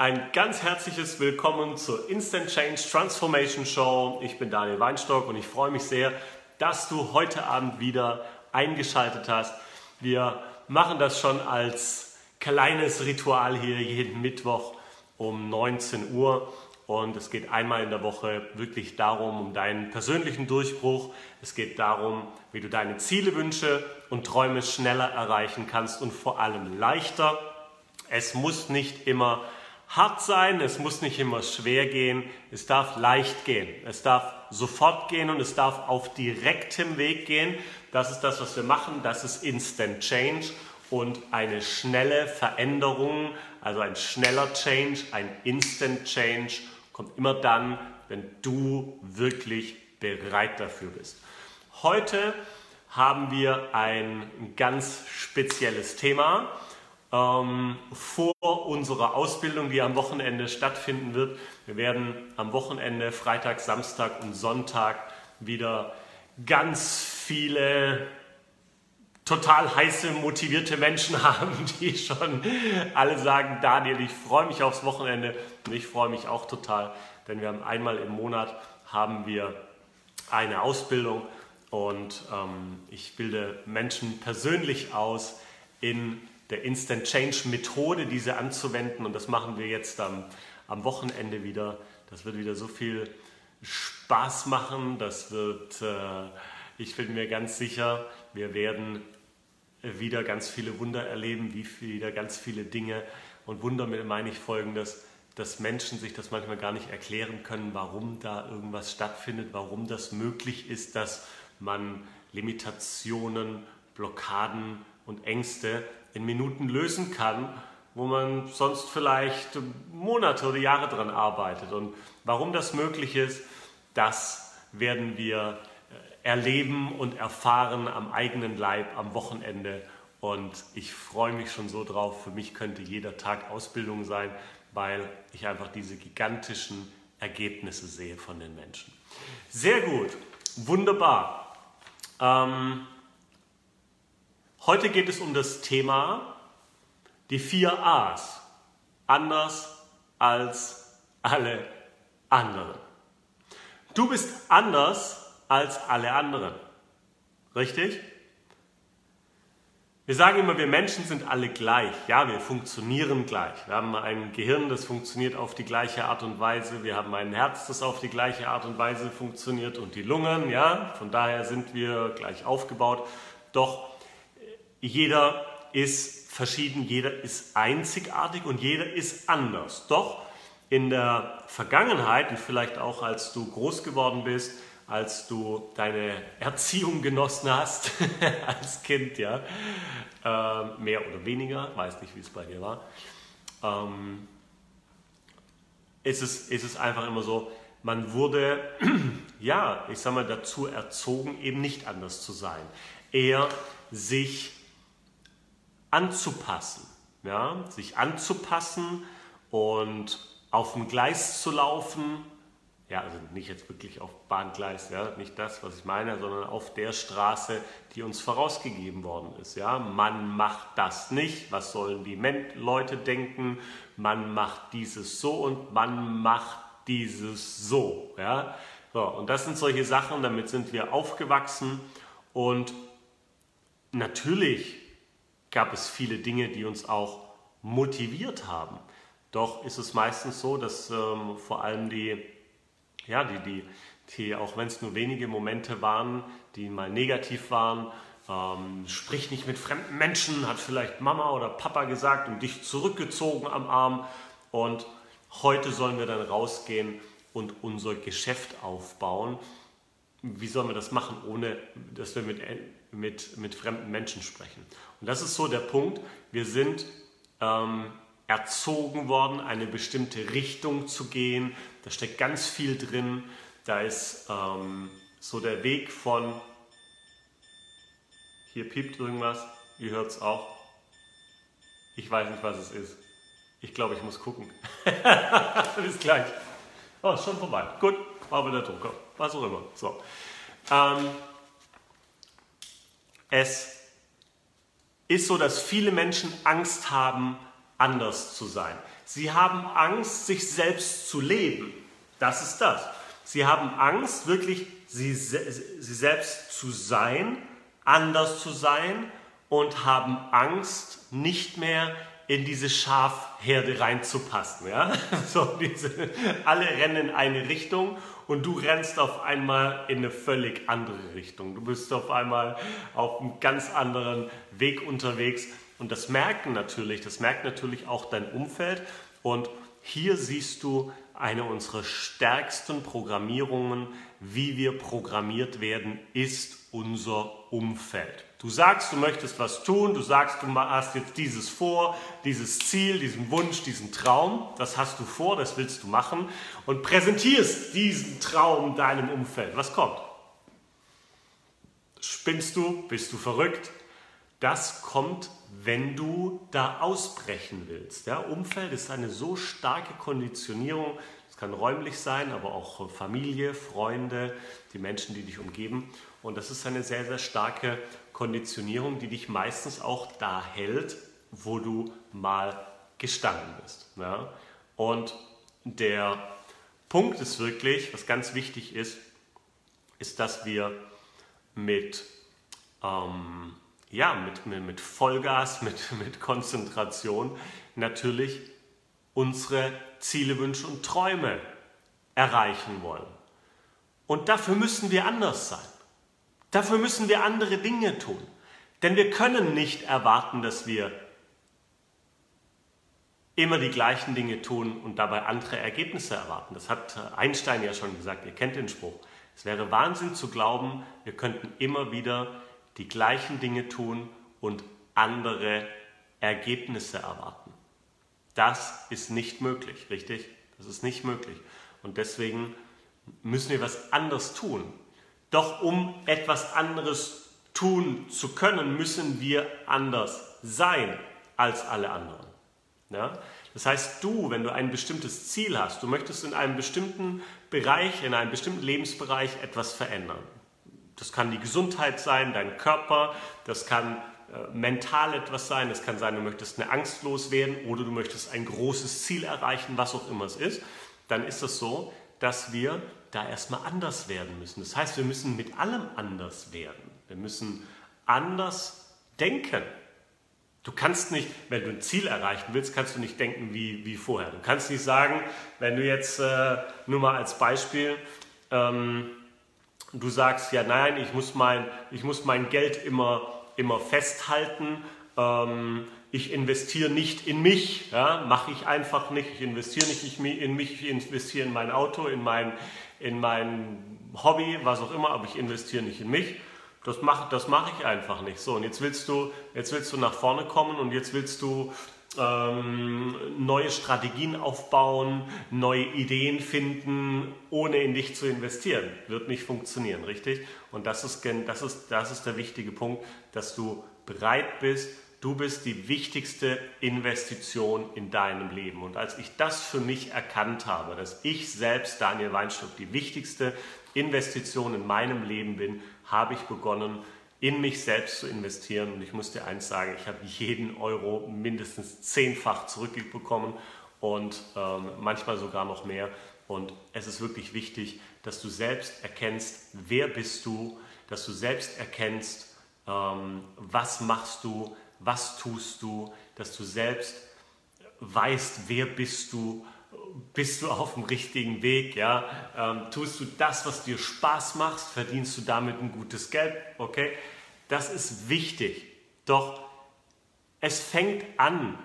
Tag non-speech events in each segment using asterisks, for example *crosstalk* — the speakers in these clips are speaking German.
Ein ganz herzliches Willkommen zur Instant Change Transformation Show. Ich bin Daniel Weinstock und ich freue mich sehr, dass du heute Abend wieder eingeschaltet hast. Wir machen das schon als kleines Ritual hier jeden Mittwoch um 19 Uhr. Und es geht einmal in der Woche wirklich darum, um deinen persönlichen Durchbruch. Es geht darum, wie du deine Ziele, Wünsche und Träume schneller erreichen kannst und vor allem leichter. Es muss nicht immer hart sein, es muss nicht immer schwer gehen, es darf leicht gehen, es darf sofort gehen und es darf auf direktem Weg gehen. Das ist das, was wir machen, das ist Instant Change und eine schnelle Veränderung, also ein schneller Change, ein Instant Change kommt immer dann, wenn du wirklich bereit dafür bist. Heute haben wir ein ganz spezielles Thema. Ähm, vor unserer Ausbildung, die am Wochenende stattfinden wird. Wir werden am Wochenende, Freitag, Samstag und Sonntag wieder ganz viele total heiße, motivierte Menschen *laughs* haben, die schon alle sagen, Daniel, ich freue mich aufs Wochenende und ich freue mich auch total, denn wir haben einmal im Monat haben wir eine Ausbildung und ähm, ich bilde Menschen persönlich aus in der Instant Change Methode, diese anzuwenden und das machen wir jetzt am, am Wochenende wieder. Das wird wieder so viel Spaß machen, das wird, äh, ich bin mir ganz sicher, wir werden wieder ganz viele Wunder erleben, wie wieder ganz viele Dinge. Und Wunder meine ich folgendes, dass Menschen sich das manchmal gar nicht erklären können, warum da irgendwas stattfindet, warum das möglich ist, dass man Limitationen, Blockaden und Ängste in Minuten lösen kann, wo man sonst vielleicht Monate oder Jahre dran arbeitet. Und warum das möglich ist, das werden wir erleben und erfahren am eigenen Leib am Wochenende. Und ich freue mich schon so drauf. Für mich könnte jeder Tag Ausbildung sein, weil ich einfach diese gigantischen Ergebnisse sehe von den Menschen. Sehr gut, wunderbar. Ähm, heute geht es um das Thema die vier A's. Anders als alle anderen. Du bist anders als alle anderen. Richtig? Wir sagen immer, wir Menschen sind alle gleich. Ja, wir funktionieren gleich. Wir haben ein Gehirn, das funktioniert auf die gleiche Art und Weise. Wir haben ein Herz, das auf die gleiche Art und Weise funktioniert und die Lungen. Ja, von daher sind wir gleich aufgebaut. Doch jeder ist verschieden, jeder ist einzigartig und jeder ist anders. Doch in der Vergangenheit und vielleicht auch als du groß geworden bist, als du deine Erziehung genossen hast *laughs* als Kind, ja, äh, mehr oder weniger, weiß nicht, wie es bei dir war, ähm, ist, es, ist es einfach immer so, man wurde, *clears throat* ja, ich sag mal, dazu erzogen, eben nicht anders zu sein, eher sich anzupassen, ja, sich anzupassen und auf dem Gleis zu laufen, ja, also nicht jetzt wirklich auf Bahngleis, ja, nicht das, was ich meine, sondern auf der Straße, die uns vorausgegeben worden ist. Ja, man macht das nicht. Was sollen die Leute denken? Man macht dieses so und man macht dieses so. Ja, so und das sind solche Sachen. Damit sind wir aufgewachsen und natürlich gab es viele Dinge, die uns auch motiviert haben. Doch ist es meistens so, dass ähm, vor allem die ja, die, die, die auch wenn es nur wenige Momente waren, die mal negativ waren, ähm, sprich nicht mit fremden Menschen, hat vielleicht Mama oder Papa gesagt und dich zurückgezogen am Arm. Und heute sollen wir dann rausgehen und unser Geschäft aufbauen. Wie sollen wir das machen, ohne dass wir mit, mit, mit fremden Menschen sprechen? Und das ist so der Punkt. Wir sind ähm, erzogen worden, eine bestimmte Richtung zu gehen. Da steckt ganz viel drin. Da ist ähm, so der Weg von, hier piept irgendwas, ihr hört es auch. Ich weiß nicht, was es ist. Ich glaube, ich muss gucken. *laughs* Bis gleich. Oh, ist schon vorbei. Gut, war wieder der Drucker. Was auch immer. So. Ähm, es ist so, dass viele Menschen Angst haben, anders zu sein. Sie haben Angst, sich selbst zu leben. Das ist das. Sie haben Angst, wirklich sie, sie selbst zu sein, anders zu sein und haben Angst, nicht mehr in diese Schafherde reinzupassen. Ja? *laughs* So diese, alle rennen in eine Richtung und du rennst auf einmal in eine völlig andere Richtung. Du bist auf einmal auf einem ganz anderen Weg unterwegs und das merken natürlich, das merkt natürlich auch dein Umfeld und hier siehst du eine unserer stärksten Programmierungen, wie wir programmiert werden, ist unser Umfeld. Du sagst, du möchtest was tun, du sagst, du hast jetzt dieses vor, dieses Ziel, diesen Wunsch, diesen Traum, das hast du vor, das willst du machen und präsentierst diesen Traum deinem Umfeld. Was kommt? Spinnst du? Bist du verrückt? Das kommt, wenn du da ausbrechen willst. Ja, Umfeld ist eine so starke Konditionierung, es kann räumlich sein, aber auch Familie, Freunde, die Menschen, die dich umgeben. Und das ist eine sehr, sehr starke Konditionierung, die dich meistens auch da hält, wo du mal gestanden bist. Ja? Und der Punkt ist wirklich, was ganz wichtig ist, ist, dass wir mit ähm, ja, mit, mit Vollgas, *laughs* mit, mit Konzentration natürlich unsere Ziele, Wünsche und Träume erreichen wollen. Und dafür müssen wir anders sein. Dafür müssen wir andere Dinge tun. Denn wir können nicht erwarten, dass wir immer die gleichen Dinge tun und dabei andere Ergebnisse erwarten. Das hat Einstein ja schon gesagt, ihr kennt den Spruch. Es wäre Wahnsinn zu glauben, wir könnten immer wieder die gleichen Dinge tun und andere Ergebnisse erwarten. Das ist nicht möglich, richtig? Das ist nicht möglich. Und deswegen müssen wir was anderes tun. Doch um etwas anderes tun zu können, müssen wir anders sein als alle anderen. Ja? Das heißt, du, wenn du ein bestimmtes Ziel hast, du möchtest in einem bestimmten Bereich, in einem bestimmten Lebensbereich etwas verändern. Das kann die Gesundheit sein, dein Körper, das kann äh, mental etwas sein, es kann sein, du möchtest eine Angst loswerden oder du möchtest ein großes Ziel erreichen, was auch immer es ist. Dann ist es so, dass wir da erstmal anders werden müssen. Das heißt, wir müssen mit allem anders werden. Wir müssen anders denken. Du kannst nicht, wenn du ein Ziel erreichen willst, kannst du nicht denken wie, wie vorher. Du kannst nicht sagen, wenn du jetzt äh, nur mal als Beispiel ähm, du sagst, ja nein, ich muss mein, ich muss mein Geld immer, immer festhalten, ähm, ich investiere nicht in mich, ja, mache ich einfach nicht, ich investiere nicht in mich, ich investiere in mein Auto, in mein, in mein Hobby, was auch immer, aber ich investiere nicht in mich. Das mache das mach ich einfach nicht. So, und jetzt willst, du, jetzt willst du nach vorne kommen und jetzt willst du ähm, neue Strategien aufbauen, neue Ideen finden, ohne in dich zu investieren. Wird nicht funktionieren, richtig? Und das ist, das ist, das ist der wichtige Punkt, dass du bereit bist, du bist die wichtigste Investition in deinem Leben. Und als ich das für mich erkannt habe, dass ich selbst, Daniel Weinstock, die wichtigste Investition in meinem Leben bin, habe ich begonnen, in mich selbst zu investieren. Und ich muss dir eins sagen, ich habe jeden Euro mindestens zehnfach zurückbekommen und ähm, manchmal sogar noch mehr. Und es ist wirklich wichtig, dass du selbst erkennst, wer bist du, dass du selbst erkennst, ähm, was machst du, was tust du, dass du selbst weißt, wer bist du, bist du auf dem richtigen Weg, ja? Ähm, tust du das, was dir Spaß macht, verdienst du damit ein gutes Geld, okay? Das ist wichtig. Doch es fängt an,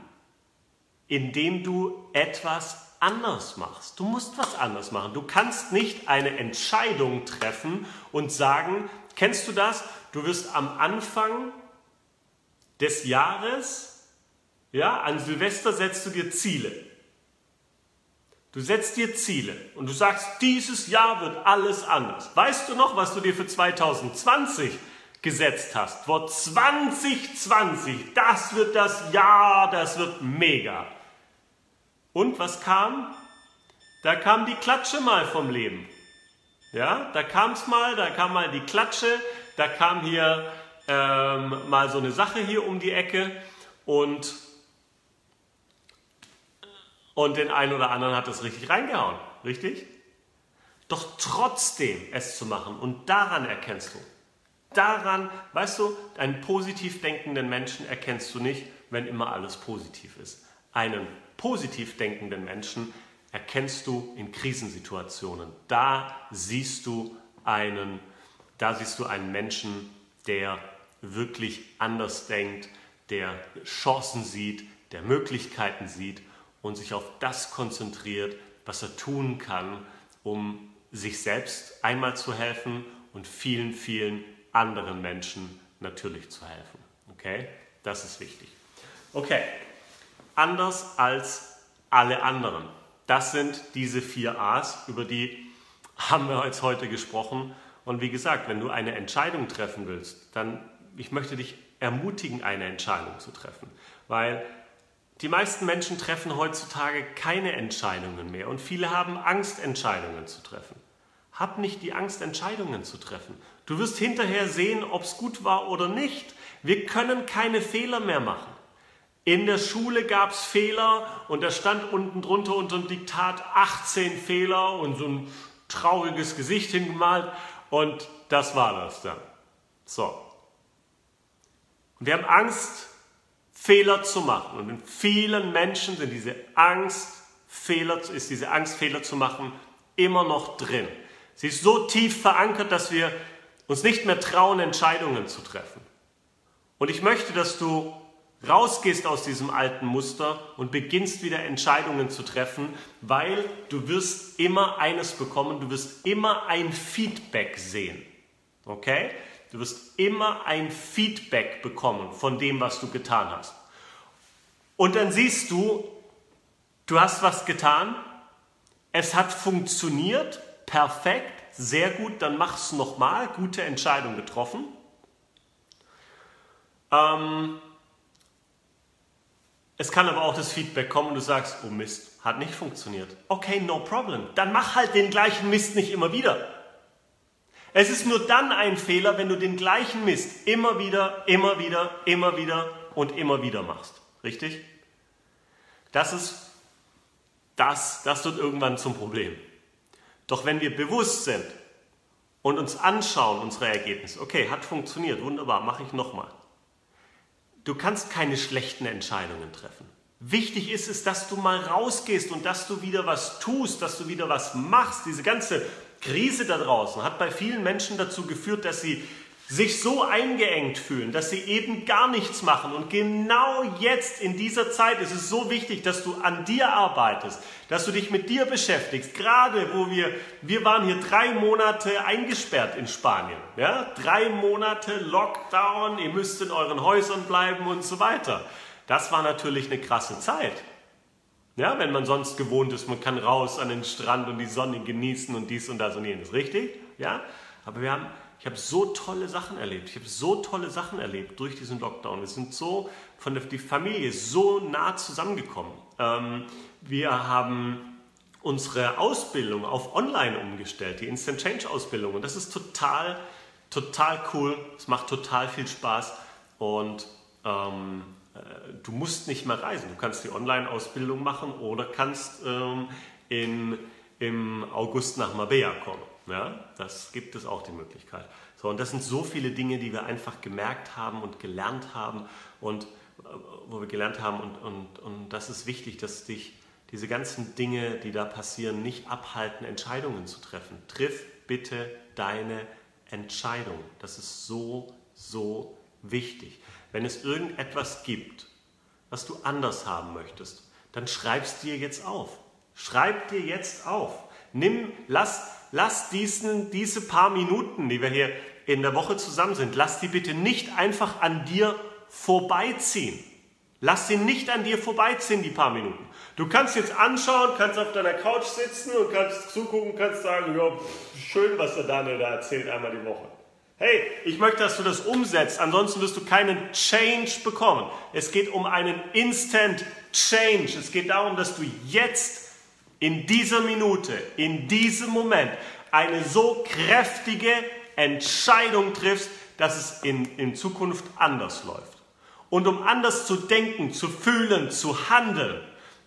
indem du etwas anders machst. Du musst was anders machen. Du kannst nicht eine Entscheidung treffen und sagen, kennst du das? Du wirst am Anfang des Jahres, ja, an Silvester setzt du dir Ziele. Du setzt dir Ziele und du sagst, dieses Jahr wird alles anders. Weißt du noch, was du dir für 2020 gesetzt hast? Vor 2020, das wird das Jahr, das wird mega. Und was kam? Da kam die Klatsche mal vom Leben. Ja, da kam es mal, da kam mal die Klatsche, da kam hier ähm, mal so eine Sache hier um die Ecke und Und den einen oder anderen hat es richtig reingehauen, richtig? Doch trotzdem es zu machen und daran erkennst du, daran, weißt du, einen positiv denkenden Menschen erkennst du nicht, wenn immer alles positiv ist. Einen positiv denkenden Menschen erkennst du in Krisensituationen. Da siehst du einen, da siehst du einen Menschen, der wirklich anders denkt, der Chancen sieht, der Möglichkeiten sieht und sich auf das konzentriert, was er tun kann, um sich selbst einmal zu helfen und vielen, vielen anderen Menschen natürlich zu helfen. Okay? Das ist wichtig. Okay, anders als alle anderen. Das sind diese vier A's, über die haben wir jetzt heute gesprochen. Und wie gesagt, wenn du eine Entscheidung treffen willst, dann ich möchte dich ermutigen, eine Entscheidung zu treffen, weil die meisten Menschen treffen heutzutage keine Entscheidungen mehr und viele haben Angst, Entscheidungen zu treffen. Hab nicht die Angst, Entscheidungen zu treffen. Du wirst hinterher sehen, ob es gut war oder nicht. Wir können keine Fehler mehr machen. In der Schule gab es Fehler und da stand unten drunter unter dem Diktat 18 Fehler und so ein trauriges Gesicht hingemalt und das war das dann. So. Und wir haben Angst, Fehler zu machen. Und in vielen Menschen sind diese Angst, Fehler, ist diese Angst, Fehler zu machen, immer noch drin. Sie ist so tief verankert, dass wir uns nicht mehr trauen, Entscheidungen zu treffen. Und ich möchte, dass du rausgehst aus diesem alten Muster und beginnst wieder Entscheidungen zu treffen, weil du wirst immer eines bekommen, du wirst immer ein Feedback sehen. Okay? Du wirst immer ein Feedback bekommen von dem, was du getan hast. Und dann siehst du, du hast was getan, es hat funktioniert, perfekt, sehr gut, dann mach es nochmal, gute Entscheidung getroffen. Ähm, es kann aber auch das Feedback kommen und du sagst, oh Mist, hat nicht funktioniert. Okay, no problem. Dann mach halt den gleichen Mist nicht immer wieder. Es ist nur dann ein Fehler, wenn du den gleichen Mist immer wieder, immer wieder, immer wieder und immer wieder machst. Richtig? Das ist das, das wird irgendwann zum Problem. Doch wenn wir bewusst sind und uns anschauen, unsere Ergebnisse, okay, hat funktioniert, wunderbar, mache ich nochmal. Du kannst keine schlechten Entscheidungen treffen. Wichtig ist es, dass du mal rausgehst und dass du wieder was tust, dass du wieder was machst. Diese ganze Krise da draußen hat bei vielen Menschen dazu geführt, dass sie sich so eingeengt fühlen, dass sie eben gar nichts machen. Und genau jetzt in dieser Zeit ist es so wichtig, dass du an dir arbeitest, dass du dich mit dir beschäftigst. Gerade wo wir, wir waren hier drei Monate eingesperrt in Spanien. Ja? Drei Monate Lockdown, ihr müsst in euren Häusern bleiben und so weiter. Das war natürlich eine krasse Zeit. Ja, wenn man sonst gewohnt ist, man kann raus an den Strand und die Sonne genießen und dies und das und jenes, richtig? Ja, aber wir haben, ich habe so tolle Sachen erlebt. Ich habe so tolle Sachen erlebt durch diesen Lockdown. Wir sind so von der die Familie so nah zusammengekommen. Ähm, wir haben unsere Ausbildung auf Online umgestellt, die Instant Change Ausbildung. Und das ist total, total cool. Es macht total viel Spaß und ähm, äh, du musst nicht mehr reisen. Du kannst die Online-Ausbildung machen oder kannst ähm, in, im August nach Marbella kommen. Ja, das gibt es auch die Möglichkeit. So, und das sind so viele Dinge, die wir einfach gemerkt haben und gelernt haben und äh, wo wir gelernt haben und, und, und das ist wichtig, dass dich diese ganzen Dinge, die da passieren, nicht abhalten, Entscheidungen zu treffen. Triff bitte deine Entscheidung. Das ist so, so wichtig. Wenn es irgendetwas gibt, was du anders haben möchtest, dann schreib es dir jetzt auf. Schreib dir jetzt auf. Nimm, lass, lass diesen, diese paar Minuten, die wir hier in der Woche zusammen sind, lass die bitte nicht einfach an dir vorbeiziehen. Lass sie nicht an dir vorbeiziehen, die paar Minuten. Du kannst jetzt anschauen, kannst auf deiner Couch sitzen und kannst zugucken, kannst sagen, ja, schön, was der Daniel da erzählt einmal die Woche. Hey, ich möchte, dass du das umsetzt, ansonsten wirst du keinen Change bekommen. Es geht um einen Instant Change. Es geht darum, dass du jetzt in dieser Minute, in diesem Moment eine so kräftige Entscheidung triffst, dass es in, in Zukunft anders läuft. Und um anders zu denken, zu fühlen, zu handeln,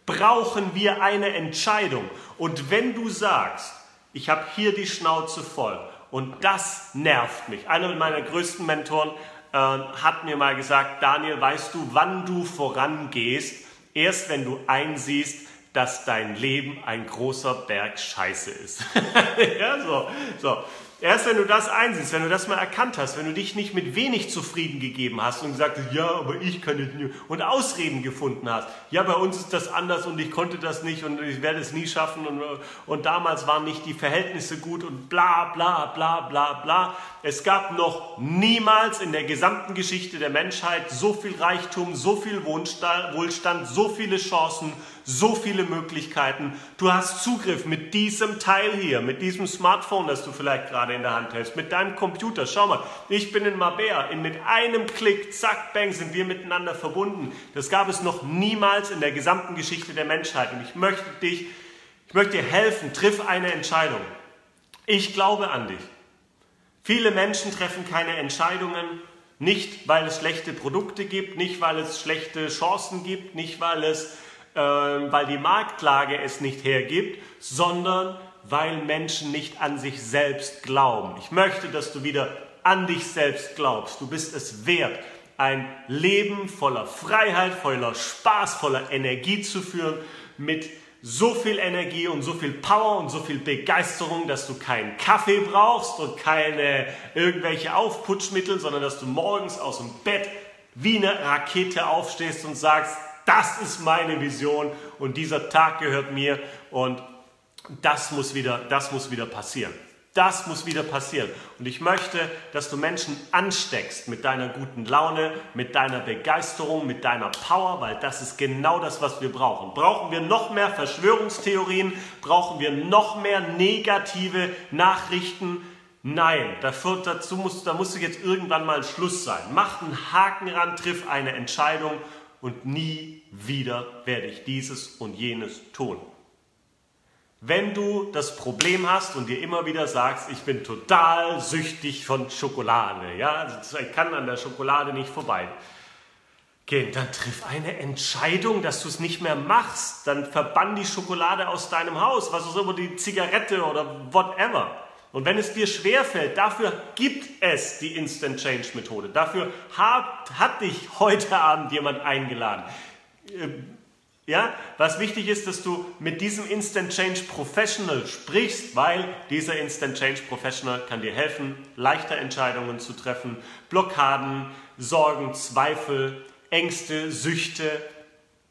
brauchen wir eine Entscheidung. Und wenn du sagst, ich habe hier die Schnauze voll und das nervt mich. Einer meiner größten Mentoren äh, hat mir mal gesagt, Daniel, weißt du, wann du vorangehst? Erst wenn du einsiehst, dass dein Leben ein großer Berg Scheiße ist. *laughs* ja, so, so. Erst wenn du das einsiehst, wenn du das mal erkannt hast, wenn du dich nicht mit wenig zufrieden gegeben hast und gesagt hast, ja, aber ich kann nicht und Ausreden gefunden hast, ja, bei uns ist das anders und ich konnte das nicht und ich werde es nie schaffen und, und damals waren nicht die Verhältnisse gut und bla bla bla bla bla. Es gab noch niemals in der gesamten Geschichte der Menschheit so viel Reichtum, so viel Wohlstand, so viele Chancen, so viele Möglichkeiten. Du hast Zugriff mit diesem Teil hier, mit diesem Smartphone, das du vielleicht gerade in der Hand hältst, mit deinem Computer. Schau mal, ich bin in Mabea. In, mit einem Klick, zack, bang, sind wir miteinander verbunden. Das gab es noch niemals in der gesamten Geschichte der Menschheit. Und ich möchte dich, ich möchte dir helfen, triff eine Entscheidung. Ich glaube an dich. Viele Menschen treffen keine Entscheidungen, nicht weil es schlechte Produkte gibt, nicht weil es schlechte Chancen gibt, nicht weil es weil die Marktlage es nicht hergibt, sondern weil Menschen nicht an sich selbst glauben. Ich möchte, dass du wieder an dich selbst glaubst. Du bist es wert, ein Leben voller Freiheit, voller Spaß, voller Energie zu führen, mit so viel Energie und so viel Power und so viel Begeisterung, dass du keinen Kaffee brauchst und keine irgendwelche Aufputschmittel, sondern dass du morgens aus dem Bett wie eine Rakete aufstehst und sagst, das ist meine Vision und dieser Tag gehört mir und das muss wieder, das muss wieder passieren. Das muss wieder passieren. Und ich möchte, dass du Menschen ansteckst mit deiner guten Laune, mit deiner Begeisterung, mit deiner Power, weil das ist genau das, was wir brauchen. Brauchen wir noch mehr Verschwörungstheorien? Brauchen wir noch mehr negative Nachrichten? Nein, dafür, dazu musst, da musst du jetzt irgendwann mal Schluss sein. Mach einen Haken ran, triff eine Entscheidung und nie wieder werde ich dieses und jenes tun. Wenn du das Problem hast und dir immer wieder sagst, ich bin total süchtig von Schokolade, ja, ich kann an der Schokolade nicht vorbei gehen, dann triff eine Entscheidung, dass du es nicht mehr machst. Dann verbann die Schokolade aus deinem Haus, was auch immer, die Zigarette oder whatever. Und wenn es dir schwerfällt, dafür gibt es die Instant Change Methode. Dafür hat, hat dich heute Abend jemand eingeladen. Ähm, ja, was wichtig ist, dass du mit diesem Instant Change Professional sprichst, weil dieser Instant Change Professional kann dir helfen, leichter Entscheidungen zu treffen, Blockaden, Sorgen, Zweifel, Ängste, Süchte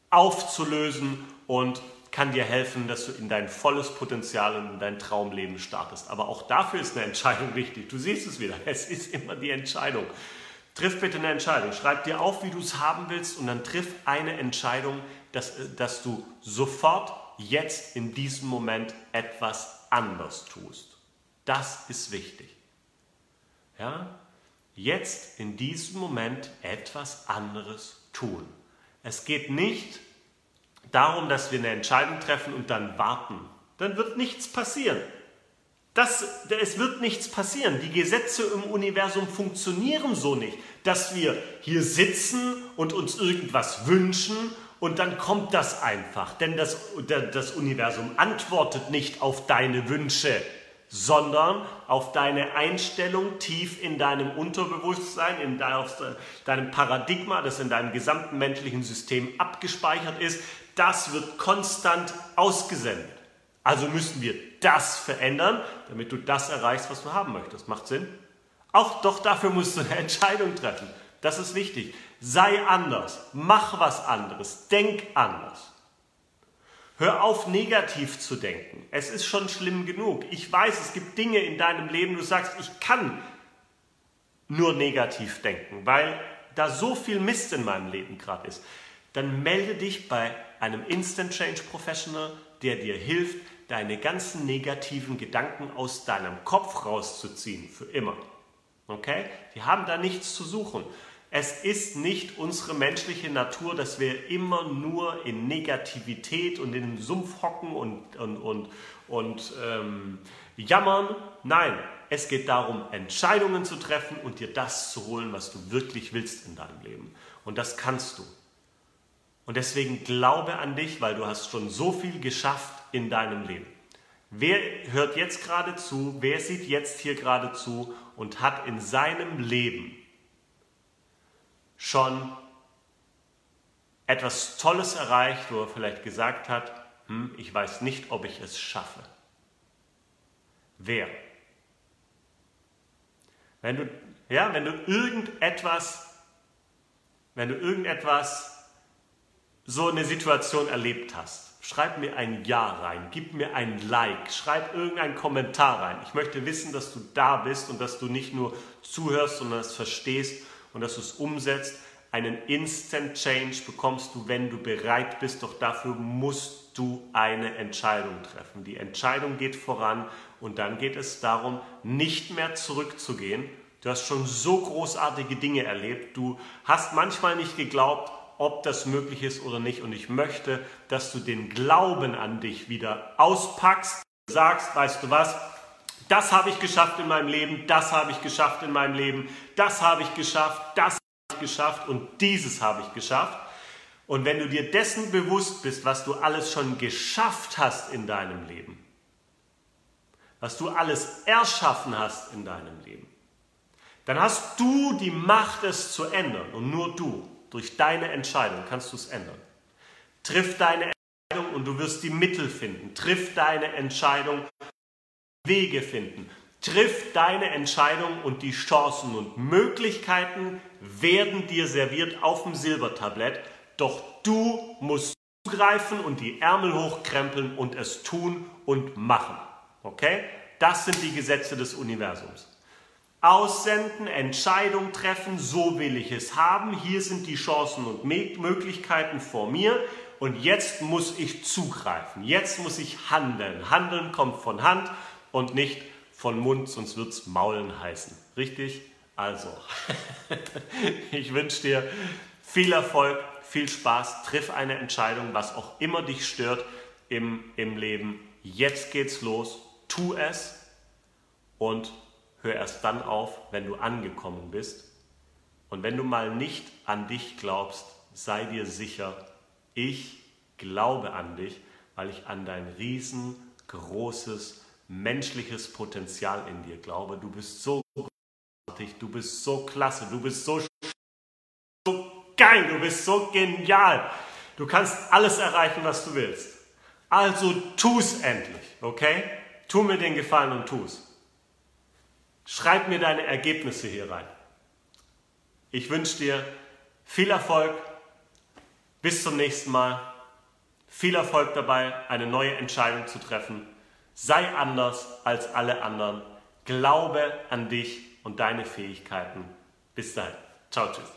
aufzulösen und kann dir helfen, dass du in dein volles Potenzial und in dein Traumleben startest. Aber auch dafür ist eine Entscheidung wichtig. Du siehst es wieder. Es ist immer die Entscheidung. Triff bitte eine Entscheidung. Schreib dir auf, wie du es haben willst und dann triff eine Entscheidung, dass, äh, dass du sofort jetzt in diesem Moment etwas anders tust. Das ist wichtig. Ja? Jetzt in diesem Moment etwas anderes tun. Es geht nicht darum, dass wir eine Entscheidung treffen und dann warten. Dann wird nichts passieren. Das, es wird nichts passieren. Die Gesetze im Universum funktionieren so nicht, dass wir hier sitzen und uns irgendwas wünschen und dann kommt das einfach. Denn das, das Universum antwortet nicht auf deine Wünsche, sondern auf deine Einstellung tief in deinem Unterbewusstsein, in deinem Paradigma, das in deinem gesamten menschlichen System abgespeichert ist, das wird konstant ausgesendet. Also müssen wir das verändern, damit du das erreichst, was du haben möchtest. Macht Sinn? Auch doch dafür musst du eine *laughs* Entscheidung treffen. Das ist wichtig. Sei anders, mach was anderes, denk anders. Hör auf, negativ zu denken. Es ist schon schlimm genug. Ich weiß, es gibt Dinge in deinem Leben, du sagst, ich kann nur negativ denken, weil da so viel Mist in meinem Leben gerade ist. Dann melde dich bei einem Instant Change Professional, der dir hilft, deine ganzen negativen Gedanken aus deinem Kopf rauszuziehen, für immer. Okay? Die haben da nichts zu suchen. Es ist nicht unsere menschliche Natur, dass wir immer nur in Negativität und in den Sumpf hocken und, und, und, und ähm, jammern. Nein, es geht darum, Entscheidungen zu treffen und dir das zu holen, was du wirklich willst in deinem Leben. Und das kannst du. Und deswegen glaube an dich, weil du hast schon so viel geschafft in deinem Leben. Wer hört jetzt gerade zu? Wer sieht jetzt hier gerade zu und hat in seinem Leben schon etwas Tolles erreicht, wo er vielleicht gesagt hat, hm, ich weiß nicht, ob ich es schaffe. Wer? Wenn du, ja, wenn du irgendetwas, wenn du irgendetwas, so eine Situation erlebt hast, schreib mir ein Ja rein, gib mir ein Like, schreib irgendeinen Kommentar rein. Ich möchte wissen, dass du da bist und dass du nicht nur zuhörst, sondern es verstehst und dass du es umsetzt. Einen Instant Change bekommst du, wenn du bereit bist, doch dafür musst du eine Entscheidung treffen. Die Entscheidung geht voran und dann geht es darum, nicht mehr zurückzugehen. Du hast schon so großartige Dinge erlebt. Du hast manchmal nicht geglaubt, ob das möglich ist oder nicht. Und ich möchte, dass du den Glauben an dich wieder auspackst, sagst, weißt du was, das habe ich geschafft in meinem Leben, das habe ich geschafft in meinem Leben, das habe ich geschafft, das habe ich geschafft und dieses habe ich geschafft. Und wenn du dir dessen bewusst bist, was du alles schon geschafft hast in deinem Leben, was du alles erschaffen hast in deinem Leben, dann hast du die Macht, es zu ändern und nur du. Durch deine Entscheidung kannst du es ändern. Triff deine Entscheidung und du wirst die Mittel finden. Triff deine Entscheidung, Wege finden. Triff deine Entscheidung und die Chancen und Möglichkeiten werden dir serviert auf dem Silbertablett. Doch du musst zugreifen und die Ärmel hochkrempeln und es tun und machen. Okay? Das sind die Gesetze des Universums aussenden, Entscheidung treffen, so will ich es haben, hier sind die Chancen und Möglichkeiten vor mir und jetzt muss ich zugreifen, jetzt muss ich handeln. Handeln kommt von Hand und nicht von Mund, sonst wird es Maulen heißen. Richtig? Also, *laughs* ich wünsche dir viel Erfolg, viel Spaß, triff eine Entscheidung, was auch immer dich stört im, im Leben. Jetzt geht's los, tu es und hör erst dann auf, wenn du angekommen bist. Und wenn du mal nicht an dich glaubst, sei dir sicher, ich glaube an dich, weil ich an dein riesengroßes menschliches Potenzial in dir glaube. Du bist so großartig, du bist so klasse, du bist so, so geil, du bist so genial. Du kannst alles erreichen, was du willst. Also tu es endlich, okay? Tu mir den Gefallen und tu es. Schreib mir deine Ergebnisse hier rein. Ich wünsche dir viel Erfolg. Bis zum nächsten Mal. Viel Erfolg dabei, eine neue Entscheidung zu treffen. Sei anders als alle anderen. Glaube an dich und deine Fähigkeiten. Bis dahin. Ciao, tschüss.